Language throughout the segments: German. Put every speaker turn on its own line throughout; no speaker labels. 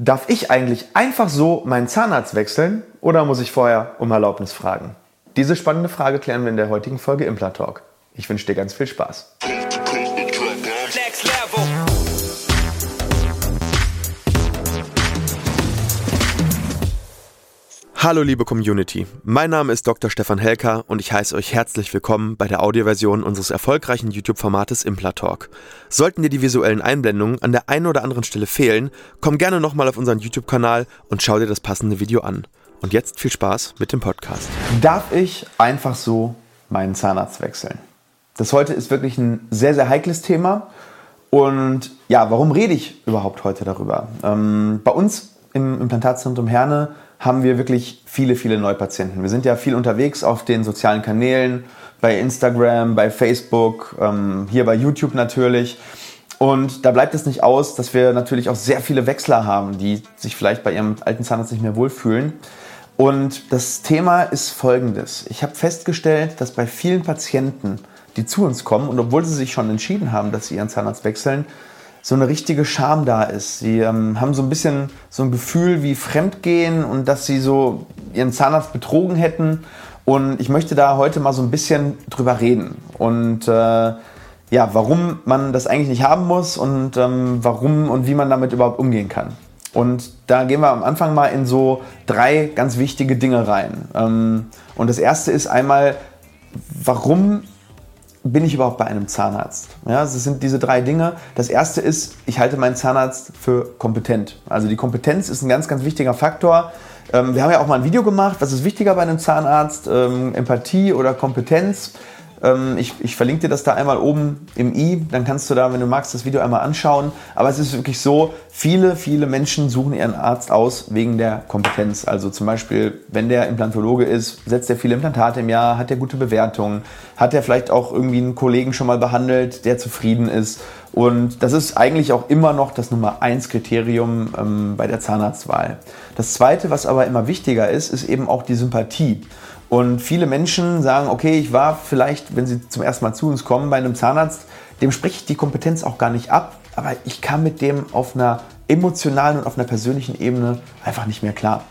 Darf ich eigentlich einfach so meinen Zahnarzt wechseln oder muss ich vorher um Erlaubnis fragen? Diese spannende Frage klären wir in der heutigen Folge Implant Talk. Ich wünsche dir ganz viel Spaß. Hallo liebe Community, mein Name ist Dr. Stefan Helker und ich heiße euch herzlich willkommen bei der Audioversion unseres erfolgreichen YouTube-Formates Implatalk. Sollten dir die visuellen Einblendungen an der einen oder anderen Stelle fehlen, komm gerne nochmal auf unseren YouTube-Kanal und schau dir das passende Video an. Und jetzt viel Spaß mit dem Podcast. Darf ich einfach so meinen Zahnarzt wechseln? Das heute ist wirklich ein sehr, sehr heikles Thema. Und ja, warum rede ich überhaupt heute darüber? Ähm, bei uns im Implantatzentrum Herne haben wir wirklich viele, viele Neupatienten. Wir sind ja viel unterwegs auf den sozialen Kanälen, bei Instagram, bei Facebook, ähm, hier bei YouTube natürlich. Und da bleibt es nicht aus, dass wir natürlich auch sehr viele Wechsler haben, die sich vielleicht bei ihrem alten Zahnarzt nicht mehr wohlfühlen. Und das Thema ist folgendes. Ich habe festgestellt, dass bei vielen Patienten, die zu uns kommen und obwohl sie sich schon entschieden haben, dass sie ihren Zahnarzt wechseln, so eine richtige Scham da ist. Sie ähm, haben so ein bisschen so ein Gefühl wie Fremdgehen und dass sie so ihren Zahnarzt betrogen hätten. Und ich möchte da heute mal so ein bisschen drüber reden. Und äh, ja, warum man das eigentlich nicht haben muss und ähm, warum und wie man damit überhaupt umgehen kann. Und da gehen wir am Anfang mal in so drei ganz wichtige Dinge rein. Ähm, und das erste ist einmal, warum bin ich überhaupt bei einem Zahnarzt? Ja, das sind diese drei Dinge. Das erste ist, ich halte meinen Zahnarzt für kompetent. Also die Kompetenz ist ein ganz, ganz wichtiger Faktor. Ähm, wir haben ja auch mal ein Video gemacht, was ist wichtiger bei einem Zahnarzt, ähm, Empathie oder Kompetenz. Ähm, ich, ich, verlinke dir das da einmal oben im i, dann kannst du da, wenn du magst, das Video einmal anschauen. Aber es ist wirklich so, viele, viele Menschen suchen ihren Arzt aus wegen der Kompetenz. Also zum Beispiel, wenn der Implantologe ist, setzt er viele Implantate im Jahr, hat er gute Bewertungen, hat er vielleicht auch irgendwie einen Kollegen schon mal behandelt, der zufrieden ist. Und das ist eigentlich auch immer noch das Nummer 1 Kriterium ähm, bei der Zahnarztwahl. Das zweite, was aber immer wichtiger ist, ist eben auch die Sympathie. Und viele Menschen sagen, okay, ich war vielleicht, wenn sie zum ersten Mal zu uns kommen, bei einem Zahnarzt, dem spricht die Kompetenz auch gar nicht ab, aber ich kam mit dem auf einer emotionalen und auf einer persönlichen Ebene einfach nicht mehr klar.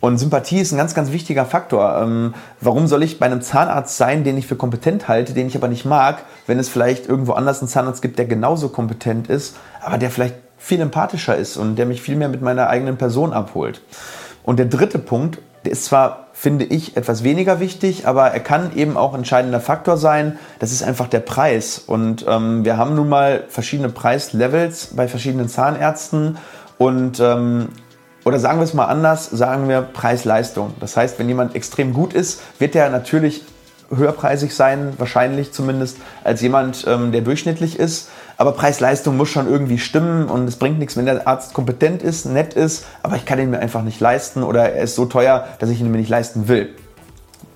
Und Sympathie ist ein ganz, ganz wichtiger Faktor. Ähm, warum soll ich bei einem Zahnarzt sein, den ich für kompetent halte, den ich aber nicht mag, wenn es vielleicht irgendwo anders einen Zahnarzt gibt, der genauso kompetent ist, aber der vielleicht viel empathischer ist und der mich viel mehr mit meiner eigenen Person abholt. Und der dritte Punkt, der ist zwar, finde ich, etwas weniger wichtig, aber er kann eben auch entscheidender Faktor sein. Das ist einfach der Preis. Und ähm, wir haben nun mal verschiedene Preislevels bei verschiedenen Zahnärzten. Und ähm, oder sagen wir es mal anders, sagen wir Preis-Leistung. Das heißt, wenn jemand extrem gut ist, wird er natürlich höherpreisig sein, wahrscheinlich zumindest, als jemand, ähm, der durchschnittlich ist. Aber Preis-Leistung muss schon irgendwie stimmen und es bringt nichts, wenn der Arzt kompetent ist, nett ist, aber ich kann ihn mir einfach nicht leisten oder er ist so teuer, dass ich ihn mir nicht leisten will.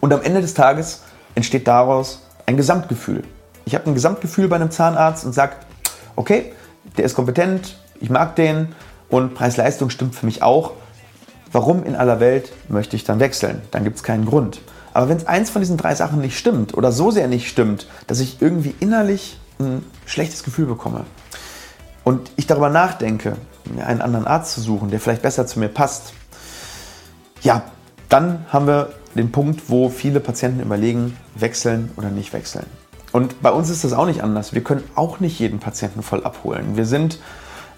Und am Ende des Tages entsteht daraus ein Gesamtgefühl. Ich habe ein Gesamtgefühl bei einem Zahnarzt und sage, okay, der ist kompetent, ich mag den und Preis-Leistung stimmt für mich auch. Warum in aller Welt möchte ich dann wechseln? Dann gibt es keinen Grund. Aber wenn es eins von diesen drei Sachen nicht stimmt oder so sehr nicht stimmt, dass ich irgendwie innerlich ein schlechtes Gefühl bekomme und ich darüber nachdenke, mir einen anderen Arzt zu suchen, der vielleicht besser zu mir passt, ja, dann haben wir den Punkt, wo viele Patienten überlegen, wechseln oder nicht wechseln. Und bei uns ist das auch nicht anders. Wir können auch nicht jeden Patienten voll abholen. Wir sind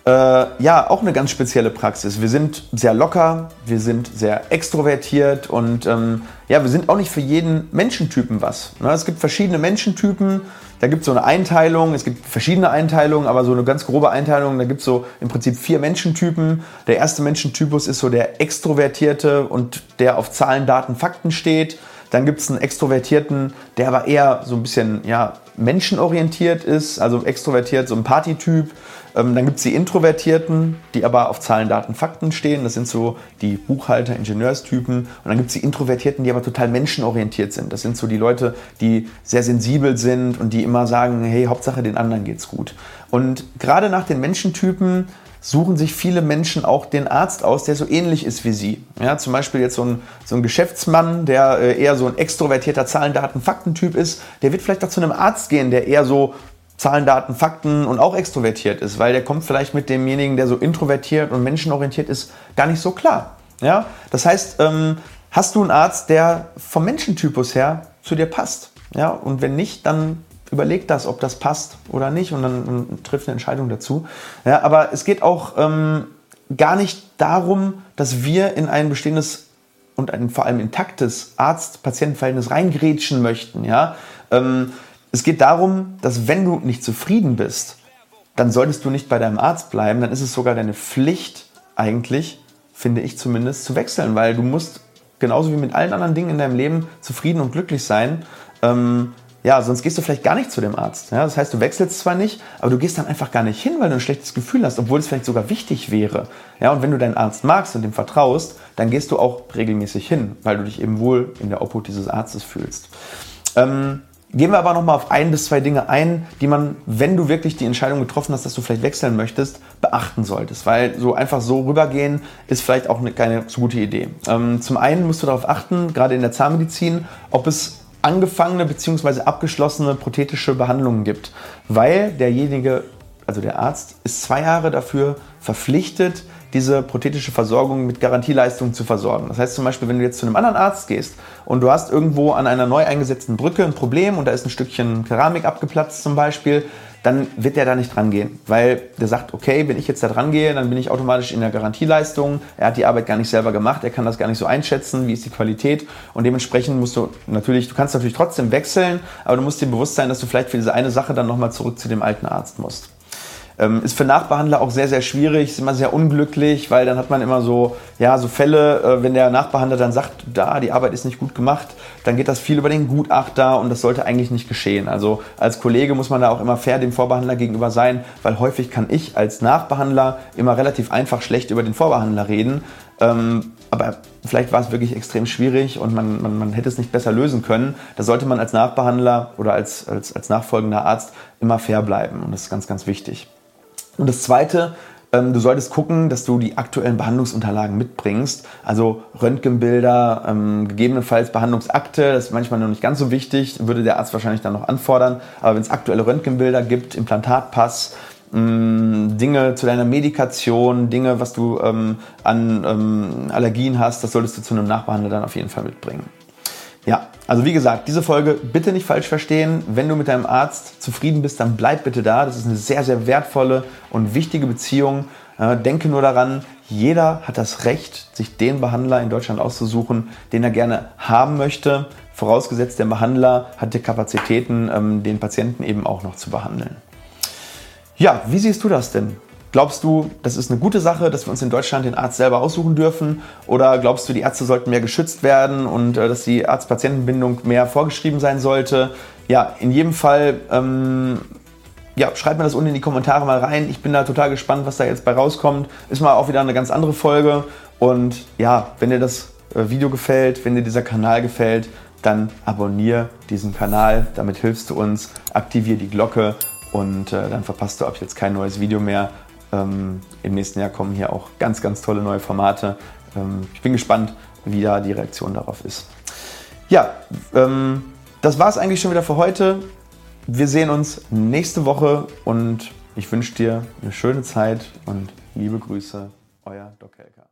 äh, ja, auch eine ganz spezielle Praxis. Wir sind sehr locker, wir sind sehr extrovertiert und ähm, ja, wir sind auch nicht für jeden Menschentypen was. Ne? Es gibt verschiedene Menschentypen, da gibt es so eine Einteilung, es gibt verschiedene Einteilungen, aber so eine ganz grobe Einteilung, da gibt es so im Prinzip vier Menschentypen. Der erste Menschentypus ist so der Extrovertierte und der auf Zahlen, Daten, Fakten steht. Dann gibt es einen Extrovertierten, der aber eher so ein bisschen ja, menschenorientiert ist, also extrovertiert, so ein Partytyp. Ähm, dann gibt es die Introvertierten, die aber auf Zahlen, Daten, Fakten stehen. Das sind so die Buchhalter, Ingenieurstypen. Und dann gibt es die Introvertierten, die aber total menschenorientiert sind. Das sind so die Leute, die sehr sensibel sind und die immer sagen, hey, Hauptsache den anderen geht's gut. Und gerade nach den Menschentypen suchen sich viele Menschen auch den Arzt aus, der so ähnlich ist wie sie. Ja, zum Beispiel jetzt so ein, so ein Geschäftsmann, der äh, eher so ein extrovertierter Zahlen, Daten, Faktentyp ist, der wird vielleicht auch zu einem Arzt gehen, der eher so Zahlen, Daten, Fakten und auch extrovertiert ist, weil der kommt vielleicht mit demjenigen, der so introvertiert und menschenorientiert ist, gar nicht so klar. Ja? Das heißt, ähm, hast du einen Arzt, der vom Menschentypus her zu dir passt? Ja? Und wenn nicht, dann überleg das, ob das passt oder nicht und dann und trifft eine Entscheidung dazu. Ja, aber es geht auch ähm, gar nicht darum, dass wir in ein bestehendes und ein vor allem intaktes Arzt-Patienten-Verhältnis reingrätschen möchten. Ja? Ähm, es geht darum, dass wenn du nicht zufrieden bist, dann solltest du nicht bei deinem Arzt bleiben, dann ist es sogar deine Pflicht eigentlich, finde ich zumindest, zu wechseln, weil du musst genauso wie mit allen anderen Dingen in deinem Leben zufrieden und glücklich sein. Ähm, ja, sonst gehst du vielleicht gar nicht zu dem Arzt. Ja, das heißt, du wechselst zwar nicht, aber du gehst dann einfach gar nicht hin, weil du ein schlechtes Gefühl hast, obwohl es vielleicht sogar wichtig wäre. Ja, und wenn du deinen Arzt magst und dem vertraust, dann gehst du auch regelmäßig hin, weil du dich eben wohl in der Obhut dieses Arztes fühlst. Ähm, Gehen wir aber nochmal auf ein bis zwei Dinge ein, die man, wenn du wirklich die Entscheidung getroffen hast, dass du vielleicht wechseln möchtest, beachten solltest. Weil so einfach so rübergehen ist vielleicht auch eine, keine so gute Idee. Ähm, zum einen musst du darauf achten, gerade in der Zahnmedizin, ob es angefangene bzw. abgeschlossene prothetische Behandlungen gibt. Weil derjenige, also der Arzt, ist zwei Jahre dafür verpflichtet, diese prothetische Versorgung mit Garantieleistungen zu versorgen. Das heißt zum Beispiel, wenn du jetzt zu einem anderen Arzt gehst und du hast irgendwo an einer neu eingesetzten Brücke ein Problem und da ist ein Stückchen Keramik abgeplatzt zum Beispiel, dann wird der da nicht dran gehen, weil der sagt, okay, wenn ich jetzt da dran gehe, dann bin ich automatisch in der Garantieleistung. Er hat die Arbeit gar nicht selber gemacht, er kann das gar nicht so einschätzen, wie ist die Qualität und dementsprechend musst du natürlich, du kannst natürlich trotzdem wechseln, aber du musst dir bewusst sein, dass du vielleicht für diese eine Sache dann nochmal zurück zu dem alten Arzt musst. Ähm, ist für Nachbehandler auch sehr, sehr schwierig, ist immer sehr unglücklich, weil dann hat man immer so, ja, so Fälle, äh, wenn der Nachbehandler dann sagt, da, die Arbeit ist nicht gut gemacht, dann geht das viel über den Gutachter und das sollte eigentlich nicht geschehen. Also als Kollege muss man da auch immer fair dem Vorbehandler gegenüber sein, weil häufig kann ich als Nachbehandler immer relativ einfach schlecht über den Vorbehandler reden. Ähm, aber vielleicht war es wirklich extrem schwierig und man, man, man hätte es nicht besser lösen können. Da sollte man als Nachbehandler oder als, als, als nachfolgender Arzt immer fair bleiben und das ist ganz, ganz wichtig. Und das Zweite, ähm, du solltest gucken, dass du die aktuellen Behandlungsunterlagen mitbringst. Also Röntgenbilder, ähm, gegebenenfalls Behandlungsakte, das ist manchmal noch nicht ganz so wichtig, würde der Arzt wahrscheinlich dann noch anfordern. Aber wenn es aktuelle Röntgenbilder gibt, Implantatpass, ähm, Dinge zu deiner Medikation, Dinge, was du ähm, an ähm, Allergien hast, das solltest du zu einem Nachbehandler dann auf jeden Fall mitbringen. Ja, also wie gesagt, diese Folge bitte nicht falsch verstehen. Wenn du mit deinem Arzt zufrieden bist, dann bleib bitte da. Das ist eine sehr, sehr wertvolle und wichtige Beziehung. Äh, denke nur daran, jeder hat das Recht, sich den Behandler in Deutschland auszusuchen, den er gerne haben möchte. Vorausgesetzt, der Behandler hat die Kapazitäten, ähm, den Patienten eben auch noch zu behandeln. Ja, wie siehst du das denn? Glaubst du, das ist eine gute Sache, dass wir uns in Deutschland den Arzt selber aussuchen dürfen? Oder glaubst du, die Ärzte sollten mehr geschützt werden und äh, dass die Arzt-Patienten-Bindung mehr vorgeschrieben sein sollte? Ja, in jedem Fall, ähm, ja, schreibt mir das unten in die Kommentare mal rein. Ich bin da total gespannt, was da jetzt bei rauskommt. Ist mal auch wieder eine ganz andere Folge. Und ja, wenn dir das äh, Video gefällt, wenn dir dieser Kanal gefällt, dann abonniere diesen Kanal. Damit hilfst du uns. Aktiviere die Glocke und äh, dann verpasst du ab jetzt kein neues Video mehr. Ähm, Im nächsten Jahr kommen hier auch ganz, ganz tolle neue Formate. Ähm, ich bin gespannt, wie da die Reaktion darauf ist. Ja, ähm, das war es eigentlich schon wieder für heute. Wir sehen uns nächste Woche und ich wünsche dir eine schöne Zeit und liebe Grüße, euer Doc Helker.